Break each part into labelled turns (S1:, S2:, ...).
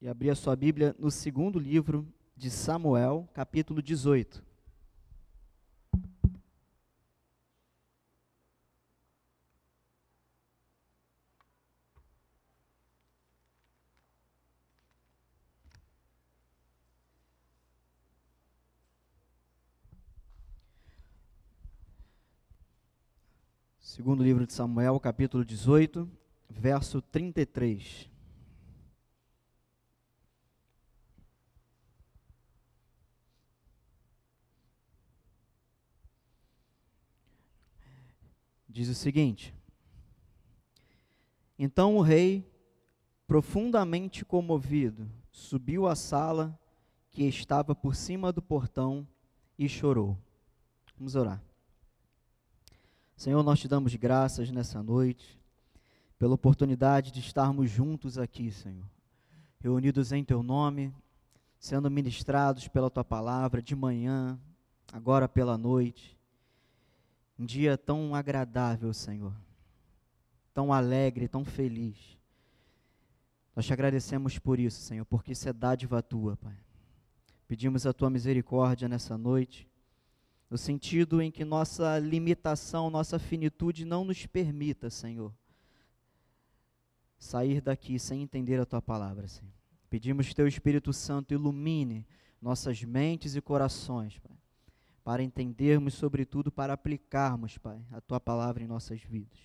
S1: e abrir a sua Bíblia no segundo livro de Samuel, capítulo 18. Segundo livro de Samuel, capítulo 18, verso 33. Diz o seguinte: Então o rei, profundamente comovido, subiu à sala que estava por cima do portão e chorou. Vamos orar. Senhor, nós te damos graças nessa noite, pela oportunidade de estarmos juntos aqui, Senhor, reunidos em Teu nome, sendo ministrados pela Tua palavra de manhã, agora pela noite. Um dia tão agradável, Senhor. Tão alegre, tão feliz. Nós te agradecemos por isso, Senhor, porque isso é dádiva tua, Pai. Pedimos a tua misericórdia nessa noite, no sentido em que nossa limitação, nossa finitude não nos permita, Senhor, sair daqui sem entender a tua palavra, Senhor. Pedimos que teu Espírito Santo ilumine nossas mentes e corações, Pai para entendermos, sobretudo para aplicarmos, Pai, a tua palavra em nossas vidas.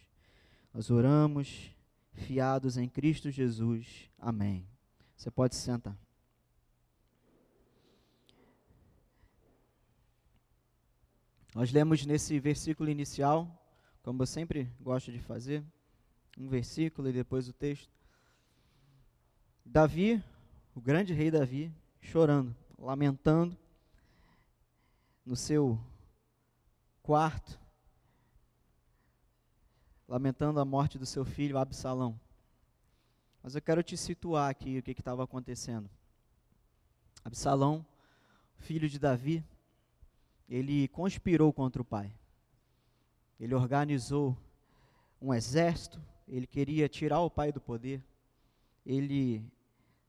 S1: Nós oramos fiados em Cristo Jesus. Amém. Você pode se sentar. Nós lemos nesse versículo inicial, como eu sempre gosto de fazer, um versículo e depois o texto. Davi, o grande rei Davi, chorando, lamentando no seu quarto, lamentando a morte do seu filho Absalão. Mas eu quero te situar aqui o que estava acontecendo. Absalão, filho de Davi, ele conspirou contra o pai. Ele organizou um exército, ele queria tirar o pai do poder. Ele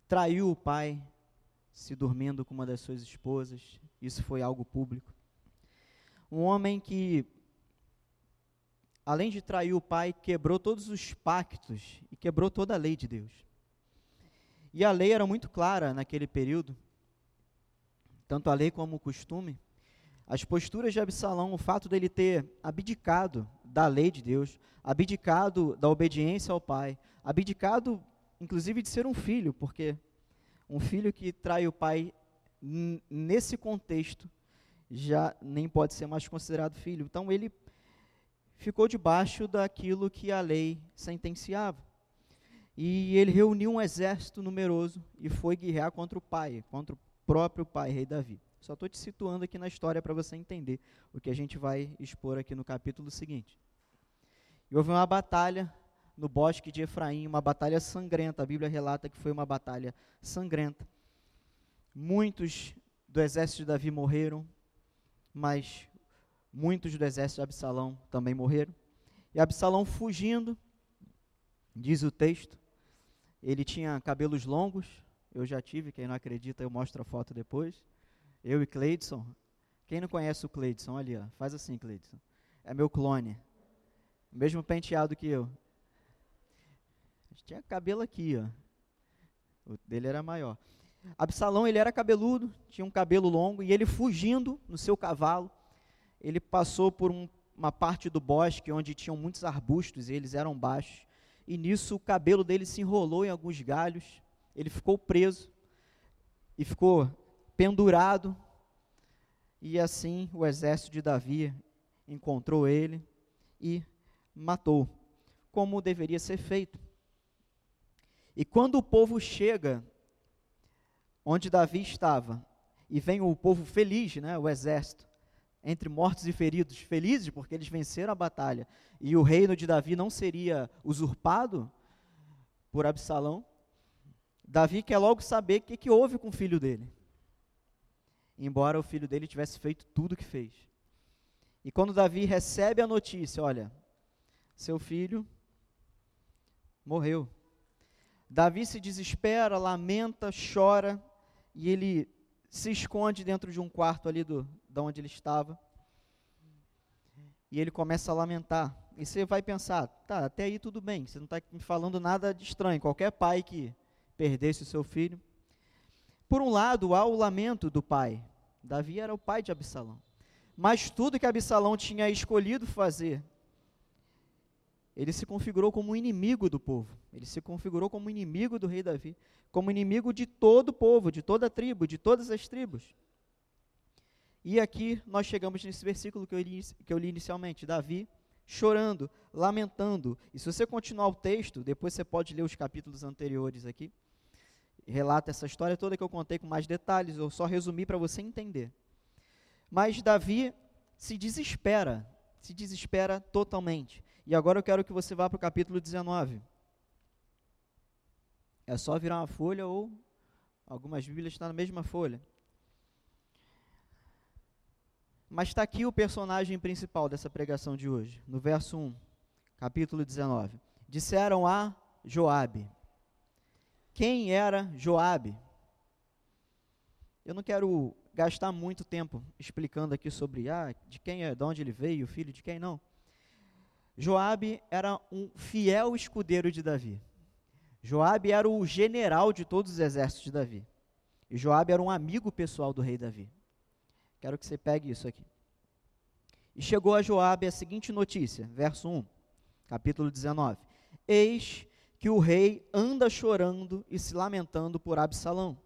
S1: traiu o pai, se dormindo com uma das suas esposas. Isso foi algo público. Um homem que, além de trair o pai, quebrou todos os pactos e quebrou toda a lei de Deus. E a lei era muito clara naquele período, tanto a lei como o costume. As posturas de Absalão, o fato dele ter abdicado da lei de Deus, abdicado da obediência ao pai, abdicado inclusive de ser um filho, porque um filho que trai o pai nesse contexto já nem pode ser mais considerado filho. Então ele ficou debaixo daquilo que a lei sentenciava. E ele reuniu um exército numeroso e foi guerrear contra o pai, contra o próprio pai, rei Davi. Só estou te situando aqui na história para você entender o que a gente vai expor aqui no capítulo seguinte. E houve uma batalha no bosque de Efraim, uma batalha sangrenta. A Bíblia relata que foi uma batalha sangrenta. Muitos do exército de Davi morreram, mas muitos do exército de Absalão também morreram. E Absalão fugindo, diz o texto, ele tinha cabelos longos, eu já tive, quem não acredita eu mostro a foto depois. Eu e Cleidson. Quem não conhece o Cleidson, ali, ó, faz assim, Cleidson. É meu clone. Mesmo penteado que eu. Tinha cabelo aqui, ó. O dele era maior. Absalão, ele era cabeludo, tinha um cabelo longo, e ele fugindo no seu cavalo, ele passou por um, uma parte do bosque onde tinham muitos arbustos, e eles eram baixos, e nisso o cabelo dele se enrolou em alguns galhos, ele ficou preso, e ficou pendurado, e assim o exército de Davi encontrou ele e matou, como deveria ser feito. E quando o povo chega onde Davi estava, e vem o povo feliz, né, o exército, entre mortos e feridos, felizes porque eles venceram a batalha, e o reino de Davi não seria usurpado por Absalão, Davi quer logo saber o que, que houve com o filho dele. Embora o filho dele tivesse feito tudo o que fez. E quando Davi recebe a notícia, olha, seu filho morreu. Davi se desespera, lamenta, chora e ele se esconde dentro de um quarto ali do, de onde ele estava. E ele começa a lamentar. E você vai pensar, tá, até aí tudo bem, você não está me falando nada de estranho. Qualquer pai que perdesse o seu filho. Por um lado, há o lamento do pai. Davi era o pai de Absalão. Mas tudo que Absalão tinha escolhido fazer, ele se configurou como inimigo do povo. Ele se configurou como inimigo do rei Davi, como inimigo de todo o povo, de toda a tribo, de todas as tribos. E aqui nós chegamos nesse versículo que eu li, que eu li inicialmente, Davi chorando, lamentando. E se você continuar o texto, depois você pode ler os capítulos anteriores aqui, relata essa história toda que eu contei com mais detalhes, eu só resumi para você entender. Mas Davi se desespera, se desespera totalmente. E agora eu quero que você vá para o capítulo 19. É só virar uma folha ou algumas Bíblias estão na mesma folha. Mas está aqui o personagem principal dessa pregação de hoje, no verso 1, capítulo 19. Disseram a Joabe. Quem era Joabe? Eu não quero gastar muito tempo explicando aqui sobre ah, de quem é, de onde ele veio, filho de quem não. Joabe era um fiel escudeiro de Davi. Joabe era o general de todos os exércitos de Davi. E Joabe era um amigo pessoal do rei Davi. Quero que você pegue isso aqui. E chegou a Joabe a seguinte notícia, verso 1, capítulo 19. Eis que o rei anda chorando e se lamentando por Absalão.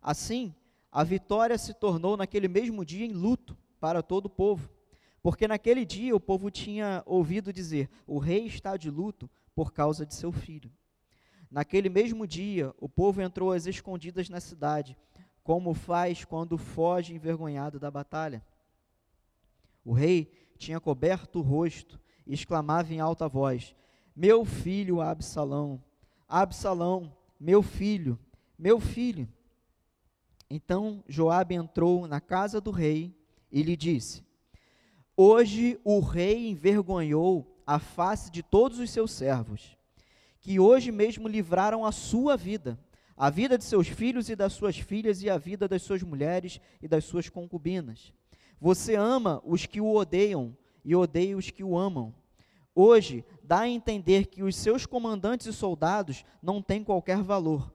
S1: Assim, a vitória se tornou naquele mesmo dia em luto para todo o povo, porque naquele dia o povo tinha ouvido dizer: o rei está de luto por causa de seu filho. Naquele mesmo dia, o povo entrou às escondidas na cidade como faz quando foge envergonhado da batalha. O rei tinha coberto o rosto e exclamava em alta voz: Meu filho Absalão, Absalão, meu filho, meu filho. Então Joabe entrou na casa do rei e lhe disse: Hoje o rei envergonhou a face de todos os seus servos, que hoje mesmo livraram a sua vida a vida de seus filhos e das suas filhas e a vida das suas mulheres e das suas concubinas. Você ama os que o odeiam e odeia os que o amam. Hoje, dá a entender que os seus comandantes e soldados não têm qualquer valor.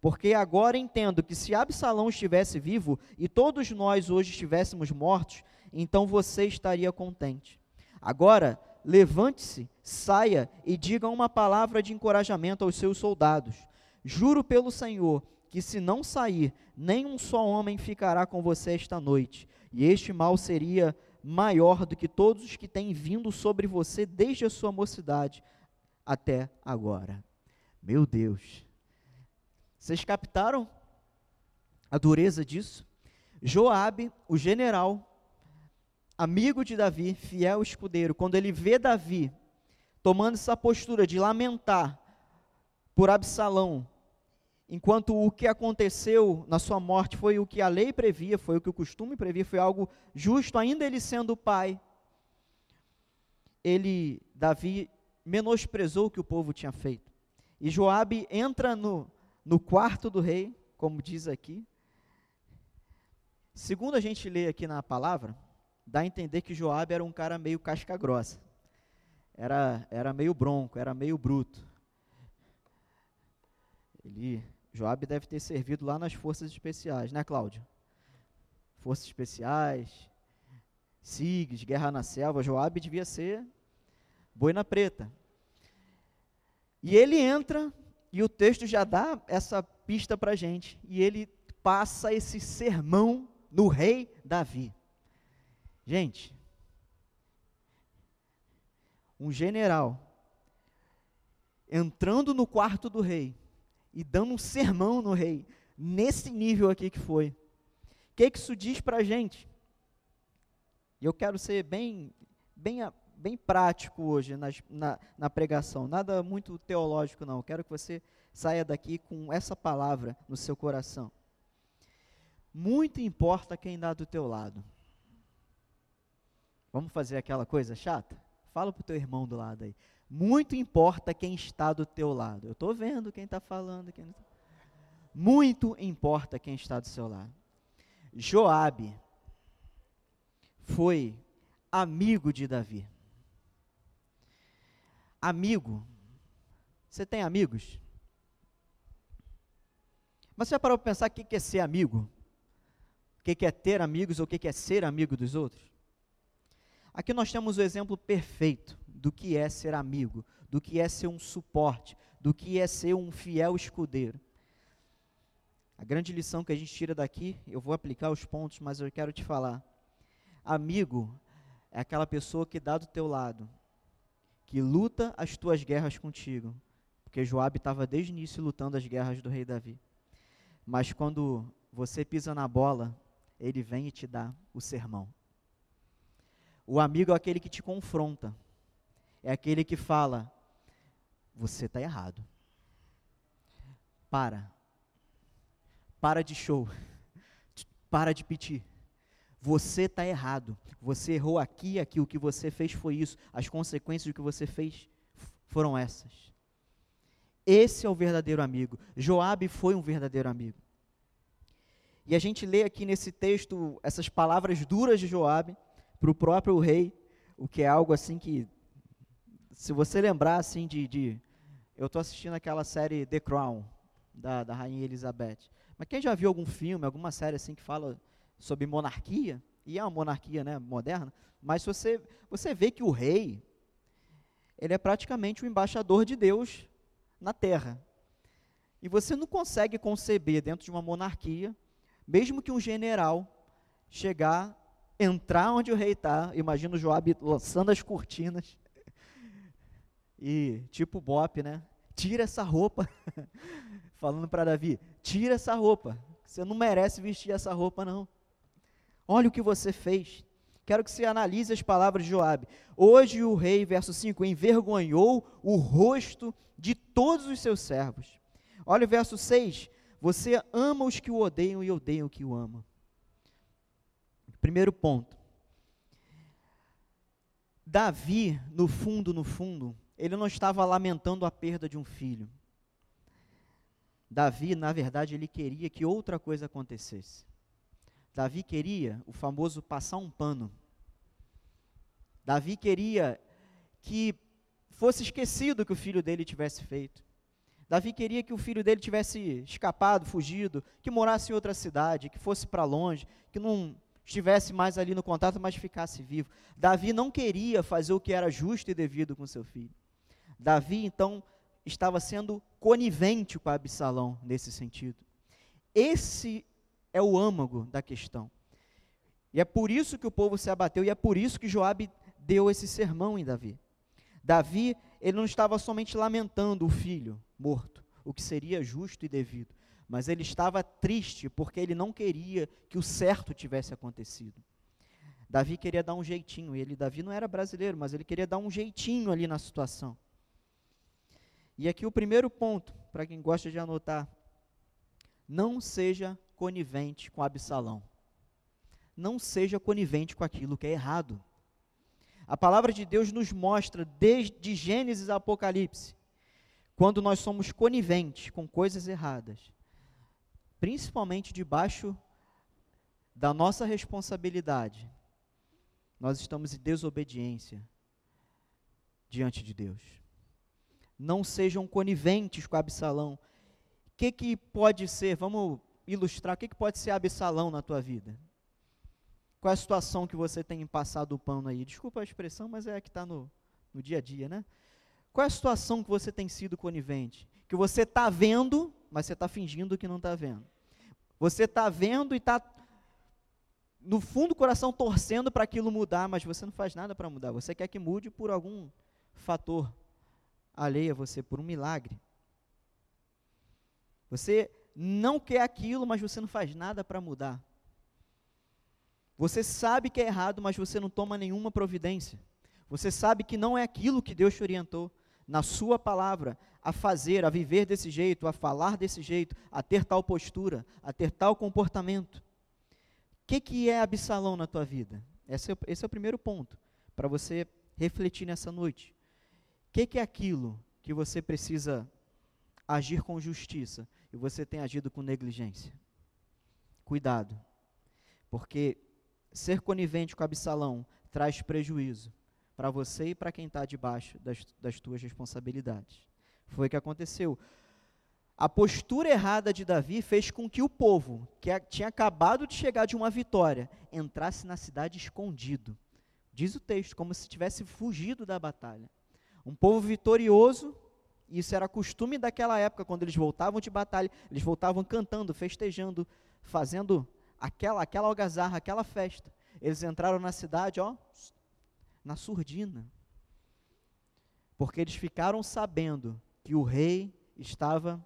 S1: Porque agora entendo que se Absalão estivesse vivo e todos nós hoje estivéssemos mortos, então você estaria contente. Agora, levante-se, saia e diga uma palavra de encorajamento aos seus soldados. Juro pelo Senhor que se não sair, nem um só homem ficará com você esta noite, e este mal seria maior do que todos os que têm vindo sobre você desde a sua mocidade até agora. Meu Deus. Vocês captaram a dureza disso? Joabe, o general, amigo de Davi, fiel escudeiro, quando ele vê Davi tomando essa postura de lamentar por Absalão, enquanto o que aconteceu na sua morte foi o que a lei previa, foi o que o costume previa, foi algo justo, ainda ele sendo pai, ele, Davi, menosprezou o que o povo tinha feito. E Joabe entra no, no quarto do rei, como diz aqui. Segundo a gente lê aqui na palavra, dá a entender que Joabe era um cara meio casca grossa. Era, era meio bronco, era meio bruto. Ele Joab deve ter servido lá nas forças especiais, né, Cláudio? Forças especiais, SIGs, Guerra na Selva. Joab devia ser boina preta. E ele entra, e o texto já dá essa pista para gente, e ele passa esse sermão no rei Davi. Gente, um general entrando no quarto do rei, e dando um sermão no rei, nesse nível aqui que foi. O que, que isso diz para a gente? E eu quero ser bem, bem, bem prático hoje na, na, na pregação, nada muito teológico não. Quero que você saia daqui com essa palavra no seu coração. Muito importa quem dá do teu lado. Vamos fazer aquela coisa chata? Fala para o teu irmão do lado aí. Muito importa quem está do teu lado. Eu estou vendo quem está falando. Quem tá... Muito importa quem está do seu lado. Joabe foi amigo de Davi. Amigo. Você tem amigos? Mas você já parou para pensar o que é ser amigo? O que é ter amigos ou o que é ser amigo dos outros? Aqui nós temos o exemplo perfeito do que é ser amigo, do que é ser um suporte, do que é ser um fiel escudeiro. A grande lição que a gente tira daqui, eu vou aplicar os pontos, mas eu quero te falar. Amigo é aquela pessoa que dá do teu lado, que luta as tuas guerras contigo, porque Joabe estava desde o início lutando as guerras do rei Davi. Mas quando você pisa na bola, ele vem e te dá o sermão. O amigo é aquele que te confronta, é aquele que fala: você está errado. Para. Para de show. Para de pedir. Você está errado. Você errou aqui aqui. O que você fez foi isso. As consequências do que você fez foram essas. Esse é o verdadeiro amigo. Joabe foi um verdadeiro amigo. E a gente lê aqui nesse texto essas palavras duras de Joabe para o próprio rei, o que é algo assim que se você lembrar assim de, de eu estou assistindo aquela série The Crown da, da rainha Elizabeth. Mas quem já viu algum filme, alguma série assim que fala sobre monarquia? E é uma monarquia, né, moderna. Mas você você vê que o rei ele é praticamente o embaixador de Deus na Terra. E você não consegue conceber dentro de uma monarquia, mesmo que um general chegar, entrar onde o rei está, imagina o Joab lançando as cortinas e tipo Bop, né? Tira essa roupa. Falando para Davi, tira essa roupa. Você não merece vestir essa roupa não. Olha o que você fez. Quero que você analise as palavras de Joabe. Hoje o rei, verso 5, envergonhou o rosto de todos os seus servos. Olha o verso 6. Você ama os que o odeiam e odeiam o que o amam. Primeiro ponto. Davi, no fundo, no fundo, ele não estava lamentando a perda de um filho. Davi, na verdade, ele queria que outra coisa acontecesse. Davi queria o famoso passar um pano. Davi queria que fosse esquecido que o filho dele tivesse feito. Davi queria que o filho dele tivesse escapado, fugido, que morasse em outra cidade, que fosse para longe, que não estivesse mais ali no contato, mas ficasse vivo. Davi não queria fazer o que era justo e devido com seu filho. Davi, então, estava sendo conivente com Absalão nesse sentido. Esse é o âmago da questão. E é por isso que o povo se abateu e é por isso que Joabe deu esse sermão em Davi. Davi, ele não estava somente lamentando o filho morto, o que seria justo e devido, mas ele estava triste porque ele não queria que o certo tivesse acontecido. Davi queria dar um jeitinho, ele Davi não era brasileiro, mas ele queria dar um jeitinho ali na situação. E aqui o primeiro ponto, para quem gosta de anotar: não seja conivente com Absalão. Não seja conivente com aquilo que é errado. A palavra de Deus nos mostra, desde Gênesis a Apocalipse, quando nós somos coniventes com coisas erradas, principalmente debaixo da nossa responsabilidade, nós estamos em desobediência diante de Deus não sejam coniventes com Absalão. O que, que pode ser, vamos ilustrar, o que, que pode ser Absalão na tua vida? Qual é a situação que você tem passado o pano aí? Desculpa a expressão, mas é a que está no, no dia a dia, né? Qual é a situação que você tem sido conivente? Que você está vendo, mas você está fingindo que não está vendo. Você está vendo e está, no fundo do coração, torcendo para aquilo mudar, mas você não faz nada para mudar. Você quer que mude por algum fator alheia a você por um milagre. Você não quer aquilo, mas você não faz nada para mudar. Você sabe que é errado, mas você não toma nenhuma providência. Você sabe que não é aquilo que Deus te orientou na sua palavra a fazer, a viver desse jeito, a falar desse jeito, a ter tal postura, a ter tal comportamento. O que, que é Absalão na tua vida? Esse é, esse é o primeiro ponto para você refletir nessa noite que, que é aquilo que você precisa agir com justiça e você tem agido com negligência? Cuidado, porque ser conivente com Absalão traz prejuízo para você e para quem está debaixo das, das tuas responsabilidades. Foi o que aconteceu. A postura errada de Davi fez com que o povo, que tinha acabado de chegar de uma vitória, entrasse na cidade escondido. Diz o texto, como se tivesse fugido da batalha. Um povo vitorioso, isso era costume daquela época, quando eles voltavam de batalha, eles voltavam cantando, festejando, fazendo aquela, aquela algazarra, aquela festa. Eles entraram na cidade, ó, na surdina. Porque eles ficaram sabendo que o rei estava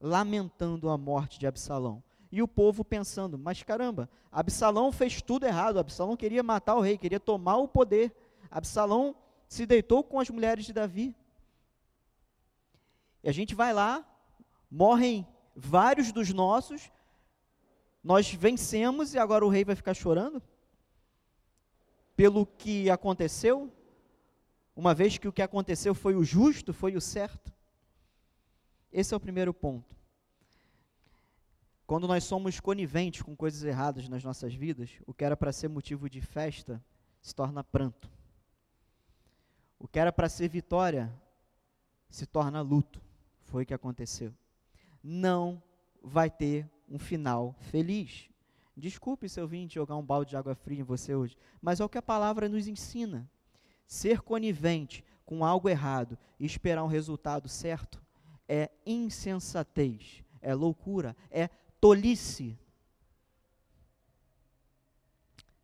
S1: lamentando a morte de Absalão. E o povo pensando: mas caramba, Absalão fez tudo errado. Absalão queria matar o rei, queria tomar o poder. Absalão se deitou com as mulheres de Davi. E a gente vai lá, morrem vários dos nossos, nós vencemos e agora o rei vai ficar chorando? Pelo que aconteceu? Uma vez que o que aconteceu foi o justo, foi o certo? Esse é o primeiro ponto. Quando nós somos coniventes com coisas erradas nas nossas vidas, o que era para ser motivo de festa se torna pranto. O que era para ser vitória se torna luto. Foi o que aconteceu. Não vai ter um final feliz. Desculpe se eu vim jogar um balde de água fria em você hoje, mas é o que a palavra nos ensina. Ser conivente com algo errado e esperar um resultado certo é insensatez, é loucura, é tolice.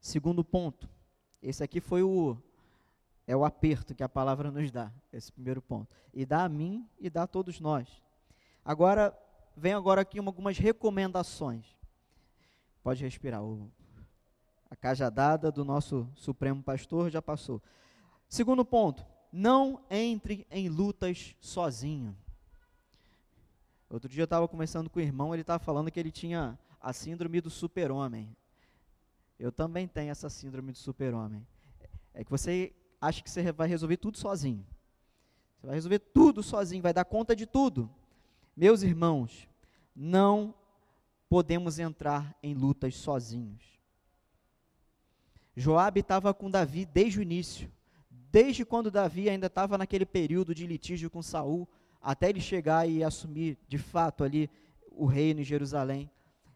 S1: Segundo ponto, esse aqui foi o é o aperto que a palavra nos dá, esse primeiro ponto. E dá a mim e dá a todos nós. Agora, vem agora aqui algumas recomendações. Pode respirar. O, a cajadada do nosso Supremo Pastor já passou. Segundo ponto, não entre em lutas sozinho. Outro dia eu estava conversando com o irmão, ele estava falando que ele tinha a síndrome do super-homem. Eu também tenho essa síndrome do super-homem. É que você acha que você vai resolver tudo sozinho. Você vai resolver tudo sozinho, vai dar conta de tudo. Meus irmãos, não podemos entrar em lutas sozinhos. Joabe estava com Davi desde o início, desde quando Davi ainda estava naquele período de litígio com Saul, até ele chegar e assumir de fato ali o reino em Jerusalém,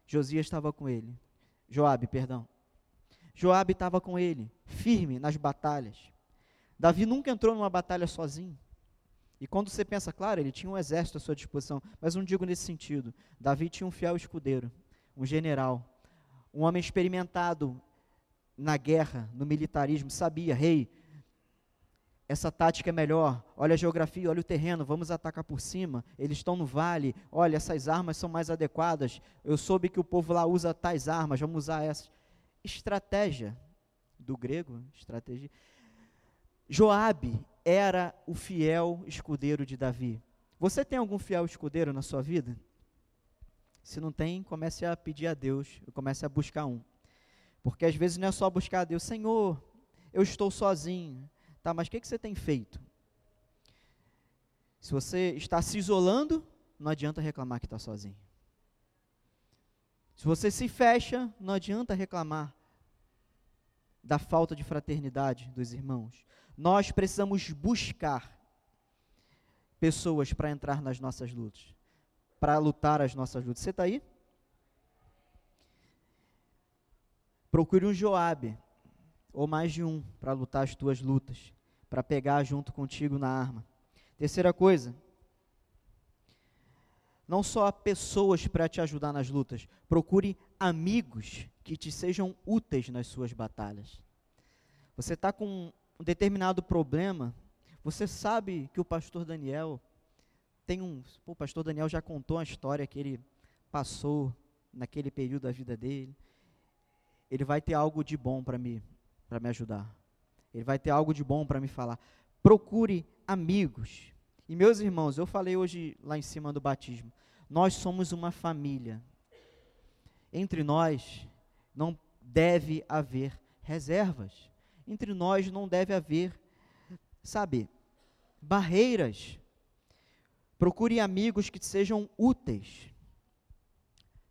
S1: Josias estava com ele. Joabe, perdão. Joabe estava com ele, firme nas batalhas. Davi nunca entrou numa batalha sozinho. E quando você pensa, claro, ele tinha um exército à sua disposição, mas não digo nesse sentido. Davi tinha um fiel escudeiro, um general, um homem experimentado na guerra, no militarismo, sabia, rei, essa tática é melhor. Olha a geografia, olha o terreno, vamos atacar por cima. Eles estão no vale. Olha, essas armas são mais adequadas. Eu soube que o povo lá usa tais armas, vamos usar essas. Estratégia do grego, estratégia. Joabe era o fiel escudeiro de Davi. Você tem algum fiel escudeiro na sua vida? Se não tem, comece a pedir a Deus, comece a buscar um. Porque às vezes não é só buscar a Deus, Senhor, eu estou sozinho, Tá, mas o que, que você tem feito? Se você está se isolando, não adianta reclamar que está sozinho. Se você se fecha, não adianta reclamar da falta de fraternidade dos irmãos. Nós precisamos buscar pessoas para entrar nas nossas lutas, para lutar as nossas lutas. Você está aí? Procure um Joabe, ou mais de um, para lutar as tuas lutas para pegar junto contigo na arma. Terceira coisa, não só pessoas para te ajudar nas lutas, procure amigos que te sejam úteis nas suas batalhas. Você está com um determinado problema, você sabe que o pastor Daniel tem um. Pô, o pastor Daniel já contou a história que ele passou naquele período da vida dele. Ele vai ter algo de bom para me, me ajudar. Ele vai ter algo de bom para me falar. Procure amigos. E meus irmãos, eu falei hoje lá em cima do batismo. Nós somos uma família. Entre nós não deve haver reservas. Entre nós não deve haver, sabe, barreiras. Procure amigos que sejam úteis.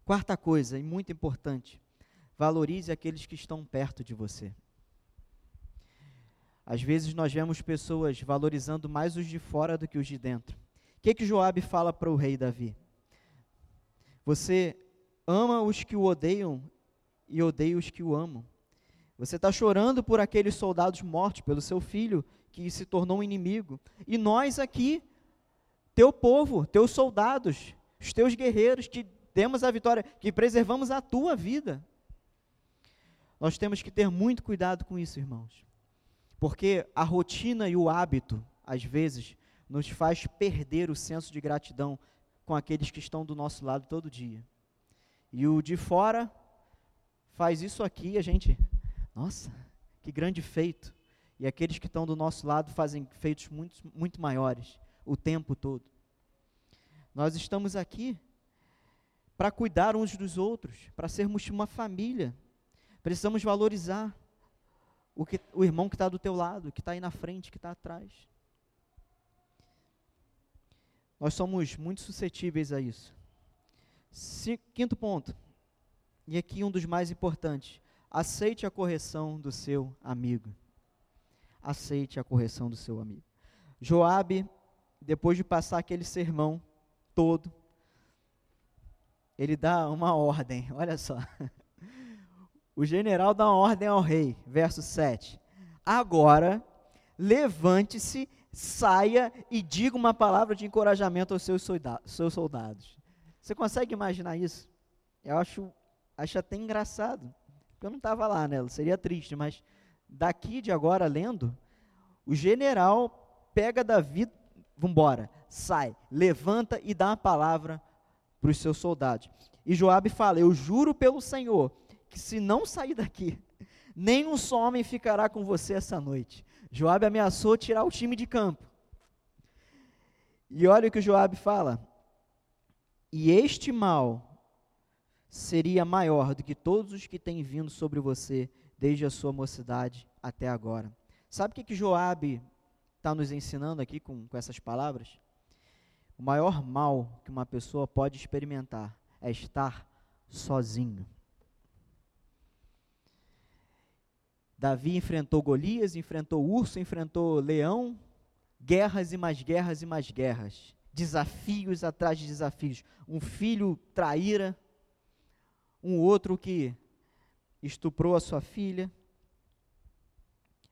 S1: Quarta coisa, e muito importante, valorize aqueles que estão perto de você. Às vezes nós vemos pessoas valorizando mais os de fora do que os de dentro. O que, que Joabe fala para o rei Davi? Você ama os que o odeiam e odeia os que o amam. Você está chorando por aqueles soldados mortos, pelo seu filho que se tornou um inimigo. E nós aqui, teu povo, teus soldados, os teus guerreiros, que temos a vitória, que preservamos a tua vida. Nós temos que ter muito cuidado com isso, irmãos. Porque a rotina e o hábito, às vezes, nos faz perder o senso de gratidão com aqueles que estão do nosso lado todo dia. E o de fora faz isso aqui, a gente, nossa, que grande feito. E aqueles que estão do nosso lado fazem feitos muito, muito maiores o tempo todo. Nós estamos aqui para cuidar uns dos outros, para sermos uma família. Precisamos valorizar o, que, o irmão que está do teu lado, que está aí na frente, que está atrás. Nós somos muito suscetíveis a isso. quinto ponto, e aqui um dos mais importantes: aceite a correção do seu amigo. Aceite a correção do seu amigo. Joabe, depois de passar aquele sermão todo, ele dá uma ordem, olha só. O general dá uma ordem ao rei, verso 7. Agora, levante-se, saia e diga uma palavra de encorajamento aos seus soldados. Você consegue imaginar isso? Eu acho, acho até engraçado. Eu não estava lá, né? Seria triste, mas daqui de agora, lendo, o general pega Davi, vambora, sai, levanta e dá uma palavra para os seus soldados. E Joabe fala: Eu juro pelo Senhor que se não sair daqui, nem um só homem ficará com você essa noite. Joabe ameaçou tirar o time de campo. E olha o que o Joabe fala. E este mal seria maior do que todos os que têm vindo sobre você desde a sua mocidade até agora. Sabe o que, que Joabe está nos ensinando aqui com, com essas palavras? O maior mal que uma pessoa pode experimentar é estar sozinho. Davi enfrentou Golias, enfrentou urso, enfrentou leão, guerras e mais guerras e mais guerras, desafios atrás de desafios. Um filho traíra, um outro que estuprou a sua filha.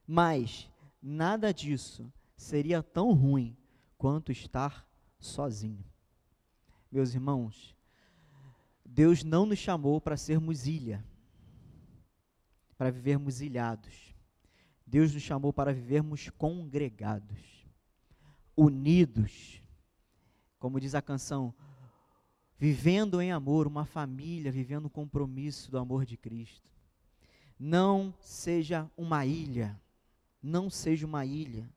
S1: Mas nada disso seria tão ruim quanto estar sozinho. Meus irmãos, Deus não nos chamou para sermos ilha para vivermos ilhados. Deus nos chamou para vivermos congregados, unidos. Como diz a canção, vivendo em amor, uma família vivendo o compromisso do amor de Cristo. Não seja uma ilha, não seja uma ilha,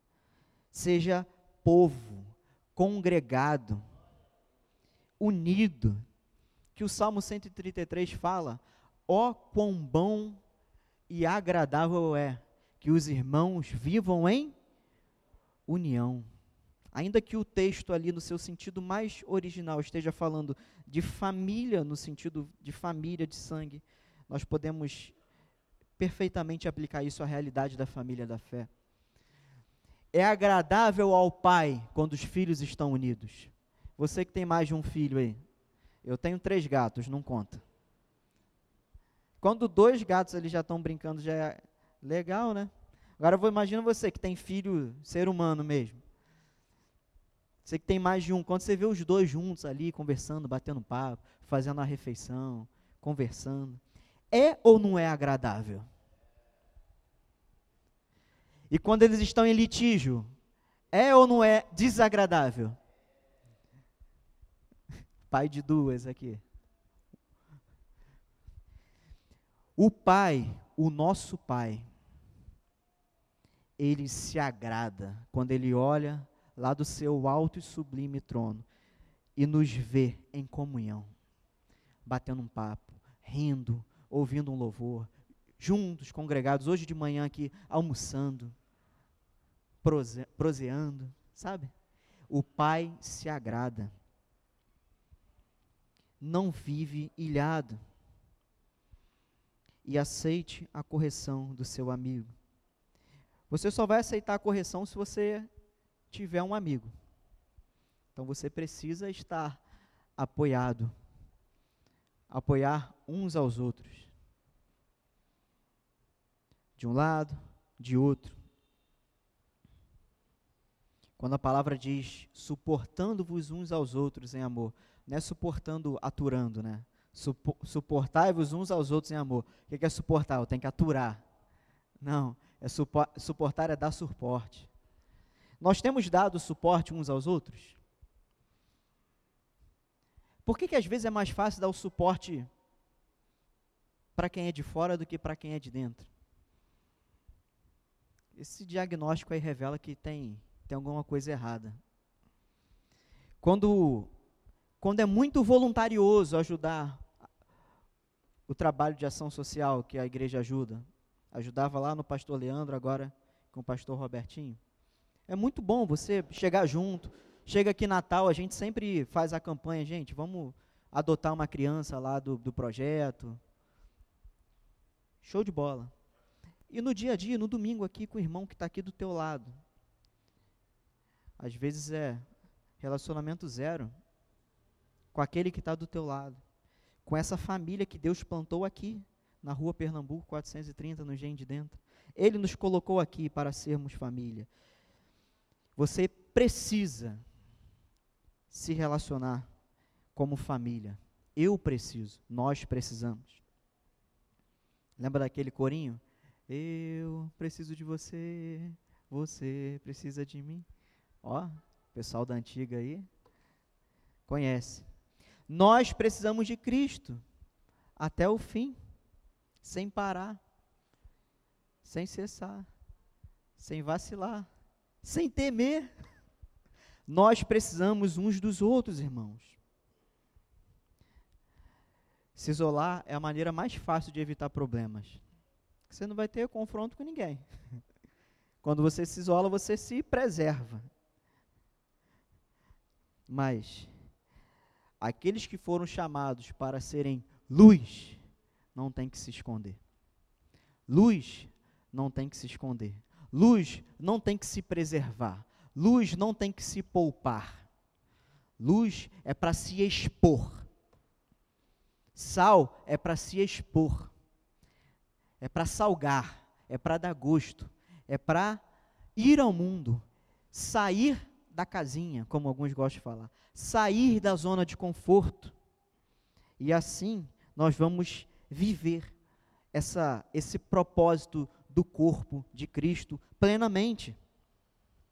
S1: seja povo, congregado, unido. Que o Salmo 133 fala: ó oh, quão bom e agradável é que os irmãos vivam em união. Ainda que o texto ali, no seu sentido mais original, esteja falando de família, no sentido de família, de sangue, nós podemos perfeitamente aplicar isso à realidade da família da fé. É agradável ao pai quando os filhos estão unidos. Você que tem mais de um filho aí, eu tenho três gatos, não conta. Quando dois gatos ali já estão brincando, já é legal, né? Agora vou imagina você que tem filho, ser humano mesmo. Você que tem mais de um, quando você vê os dois juntos ali conversando, batendo papo, fazendo a refeição, conversando, é ou não é agradável? E quando eles estão em litígio, é ou não é desagradável? Pai de duas aqui. O Pai, o nosso Pai, ele se agrada quando ele olha lá do seu alto e sublime trono e nos vê em comunhão, batendo um papo, rindo, ouvindo um louvor, juntos, congregados, hoje de manhã aqui, almoçando, proseando. sabe? O pai se agrada. Não vive ilhado. E aceite a correção do seu amigo. Você só vai aceitar a correção se você tiver um amigo. Então você precisa estar apoiado. Apoiar uns aos outros. De um lado, de outro. Quando a palavra diz suportando-vos uns aos outros em amor, não é suportando, aturando, né? Suportai-vos uns aos outros em amor. O que é suportar? Eu tenho que aturar. Não, é suportar é dar suporte. Nós temos dado suporte uns aos outros? Por que, que às vezes é mais fácil dar o suporte para quem é de fora do que para quem é de dentro? Esse diagnóstico aí revela que tem, tem alguma coisa errada. Quando, quando é muito voluntarioso ajudar o trabalho de ação social que a igreja ajuda, ajudava lá no pastor Leandro, agora com o pastor Robertinho. É muito bom você chegar junto, Chega aqui Natal, a gente sempre faz a campanha, gente, vamos adotar uma criança lá do, do projeto. Show de bola. E no dia a dia, no domingo aqui com o irmão que está aqui do teu lado. Às vezes é relacionamento zero com aquele que está do teu lado. Com essa família que Deus plantou aqui, na rua Pernambuco 430, no Gen de Dentro. Ele nos colocou aqui para sermos família. Você precisa se relacionar como família. Eu preciso, nós precisamos. Lembra daquele corinho? Eu preciso de você, você precisa de mim. Ó, pessoal da antiga aí conhece. Nós precisamos de Cristo até o fim, sem parar, sem cessar, sem vacilar, sem temer. Nós precisamos uns dos outros, irmãos. Se isolar é a maneira mais fácil de evitar problemas. Você não vai ter confronto com ninguém. Quando você se isola, você se preserva. Mas aqueles que foram chamados para serem luz não tem que se esconder. Luz não tem que se esconder. Luz não tem que se preservar. Luz não tem que se poupar. Luz é para se expor. Sal é para se expor. É para salgar, é para dar gosto, é para ir ao mundo, sair da casinha, como alguns gostam de falar, sair da zona de conforto. E assim nós vamos viver essa, esse propósito do corpo de Cristo plenamente.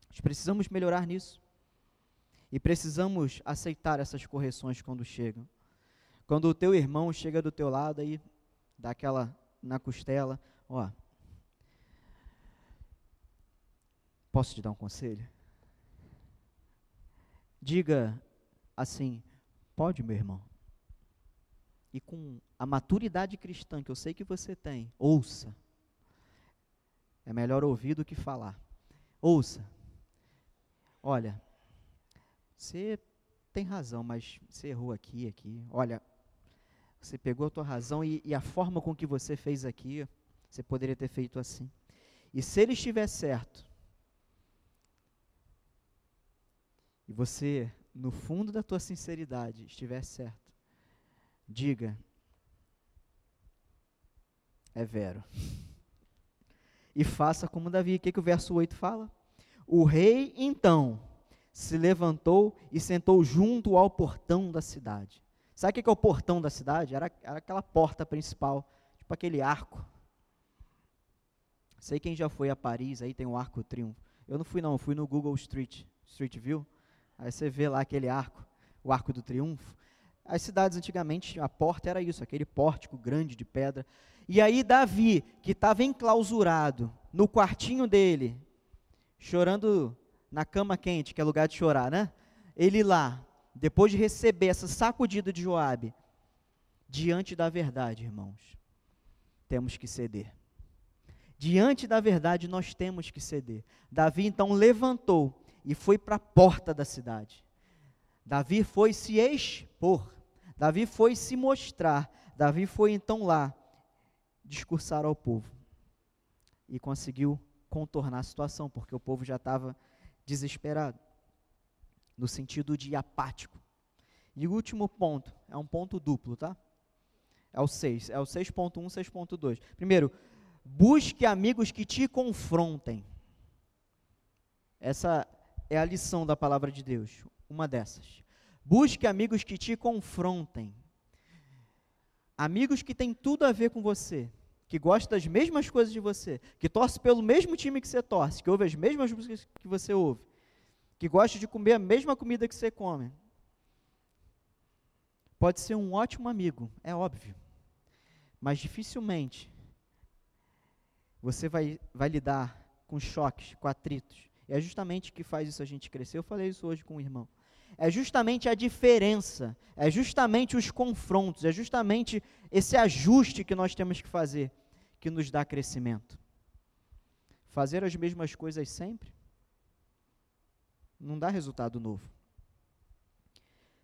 S1: Nós precisamos melhorar nisso. E precisamos aceitar essas correções quando chegam. Quando o teu irmão chega do teu lado aí, dá aquela na costela, ó. Posso te dar um conselho? Diga assim: pode, meu irmão. E com a maturidade cristã que eu sei que você tem, ouça. É melhor ouvir do que falar. Ouça olha, você tem razão, mas você errou aqui, aqui. Olha, você pegou a tua razão e, e, a forma com que você fez aqui, você poderia ter feito assim. E se ele estiver certo, e você, no fundo da tua sinceridade, estiver certo, diga, é vero. E faça como Davi. O que, que o verso 8 fala? O rei, então, se levantou e sentou junto ao portão da cidade. Sabe o que é o portão da cidade? Era, era aquela porta principal, tipo aquele arco. Sei quem já foi a Paris, aí tem o Arco Triunfo. Eu não fui não, fui no Google Street, Street View. Aí você vê lá aquele arco, o Arco do Triunfo. As cidades antigamente, a porta era isso, aquele pórtico grande de pedra. E aí Davi, que estava enclausurado no quartinho dele, chorando na cama quente, que é lugar de chorar, né? Ele lá, depois de receber essa sacudida de Joabe, diante da verdade, irmãos, temos que ceder. Diante da verdade, nós temos que ceder. Davi então levantou e foi para a porta da cidade. Davi foi se expor, Davi foi se mostrar, Davi foi então lá discursar ao povo e conseguiu contornar a situação, porque o povo já estava desesperado, no sentido de apático. E o último ponto, é um ponto duplo, tá? É o 6, é o 6.1, 6.2. Primeiro, busque amigos que te confrontem. Essa é a lição da palavra de Deus, uma dessas. Busque amigos que te confrontem. Amigos que têm tudo a ver com você, que gostam das mesmas coisas de você, que torce pelo mesmo time que você torce, que ouve as mesmas músicas que você ouve, que gosta de comer a mesma comida que você come. Pode ser um ótimo amigo, é óbvio, mas dificilmente você vai, vai lidar com choques, com atritos. E é justamente o que faz isso a gente crescer. Eu falei isso hoje com o irmão é justamente a diferença, é justamente os confrontos, é justamente esse ajuste que nós temos que fazer que nos dá crescimento. Fazer as mesmas coisas sempre não dá resultado novo.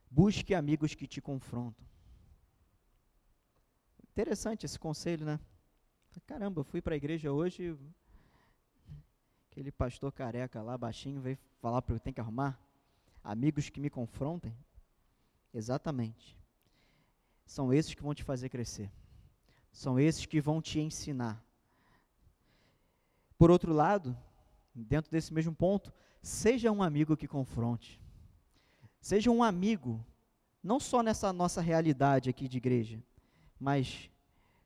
S1: Busque amigos que te confrontam. Interessante esse conselho, né? Caramba, eu fui para a igreja hoje, aquele pastor careca lá, baixinho, veio falar para eu ter que arrumar amigos que me confrontem? Exatamente. São esses que vão te fazer crescer. São esses que vão te ensinar. Por outro lado, dentro desse mesmo ponto, seja um amigo que confronte. Seja um amigo, não só nessa nossa realidade aqui de igreja, mas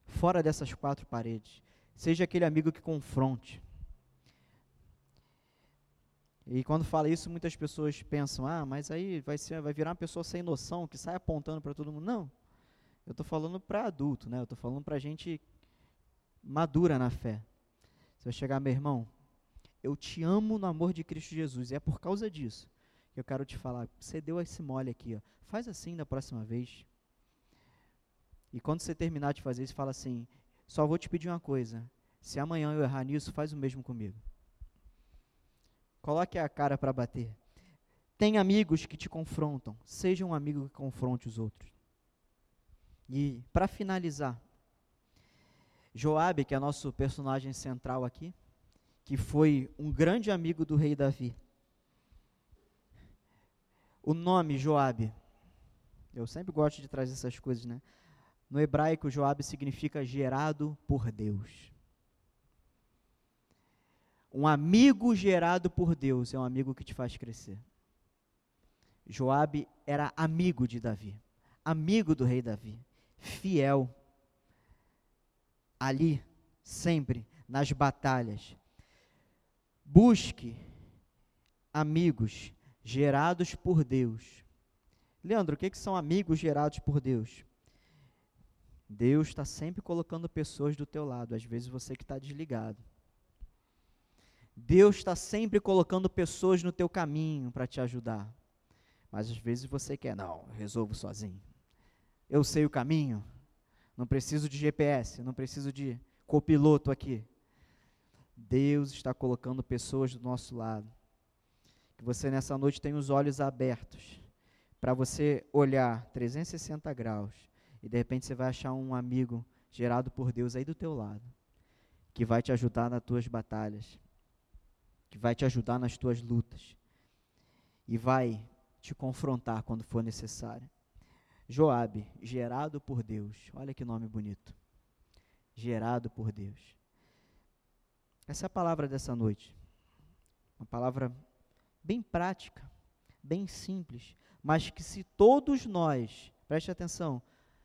S1: fora dessas quatro paredes. Seja aquele amigo que confronte. E quando fala isso, muitas pessoas pensam: ah, mas aí vai, ser, vai virar uma pessoa sem noção, que sai apontando para todo mundo. Não. Eu estou falando para adulto, né? Eu estou falando para gente madura na fé. Você vai chegar, meu irmão, eu te amo no amor de Cristo Jesus. E é por causa disso que eu quero te falar. Você deu esse mole aqui, ó. Faz assim da próxima vez. E quando você terminar de fazer isso, fala assim: só vou te pedir uma coisa. Se amanhã eu errar nisso, faz o mesmo comigo. Coloque a cara para bater. Tem amigos que te confrontam. Seja um amigo que confronte os outros. E para finalizar, Joabe, que é nosso personagem central aqui, que foi um grande amigo do rei Davi. O nome Joabe, eu sempre gosto de trazer essas coisas, né? No hebraico, Joabe significa gerado por Deus. Um amigo gerado por Deus é um amigo que te faz crescer. Joabe era amigo de Davi, amigo do rei Davi, fiel. Ali, sempre, nas batalhas. Busque amigos gerados por Deus. Leandro, o que, que são amigos gerados por Deus? Deus está sempre colocando pessoas do teu lado, às vezes você que está desligado. Deus está sempre colocando pessoas no teu caminho para te ajudar. Mas às vezes você quer, não, resolvo sozinho. Eu sei o caminho, não preciso de GPS, não preciso de copiloto aqui. Deus está colocando pessoas do nosso lado. Que você nessa noite tenha os olhos abertos para você olhar 360 graus e de repente você vai achar um amigo gerado por Deus aí do teu lado, que vai te ajudar nas tuas batalhas que vai te ajudar nas tuas lutas e vai te confrontar quando for necessário. Joabe, gerado por Deus. Olha que nome bonito. Gerado por Deus. Essa é a palavra dessa noite. Uma palavra bem prática, bem simples, mas que se todos nós, preste atenção,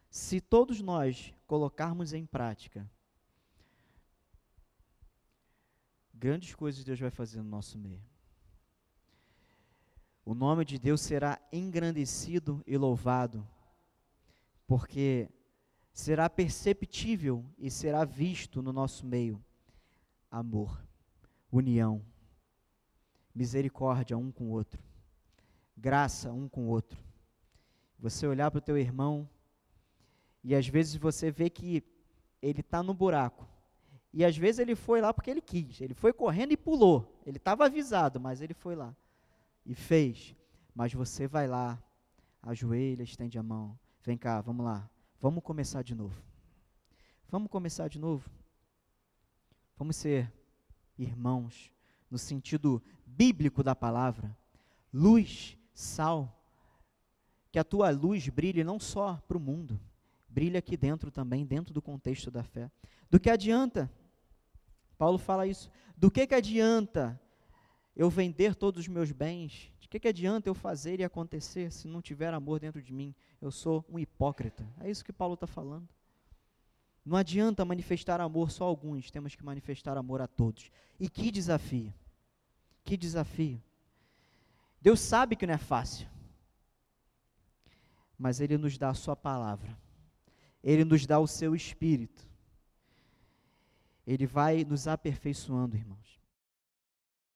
S1: se todos nós colocarmos em prática, Grandes coisas Deus vai fazer no nosso meio. O nome de Deus será engrandecido e louvado, porque será perceptível e será visto no nosso meio amor, união, misericórdia um com o outro, graça um com o outro. Você olhar para o teu irmão e às vezes você vê que ele está no buraco, e às vezes ele foi lá porque ele quis. Ele foi correndo e pulou. Ele estava avisado, mas ele foi lá. e fez, mas você vai lá, ajoelha, estende a mão. Vem cá, vamos lá. Vamos começar de novo. Vamos começar de novo. Vamos ser irmãos, no sentido bíblico da palavra. Luz, sal. Que a tua luz brilhe não só para o mundo, brilhe aqui dentro também, dentro do contexto da fé. Do que adianta? Paulo fala isso. Do que, que adianta eu vender todos os meus bens? De que, que adianta eu fazer e acontecer se não tiver amor dentro de mim? Eu sou um hipócrita. É isso que Paulo está falando. Não adianta manifestar amor só a alguns, temos que manifestar amor a todos. E que desafio! Que desafio! Deus sabe que não é fácil, mas Ele nos dá a Sua palavra, Ele nos dá o Seu Espírito, Ele vai nos aperfeiçoando, irmãos.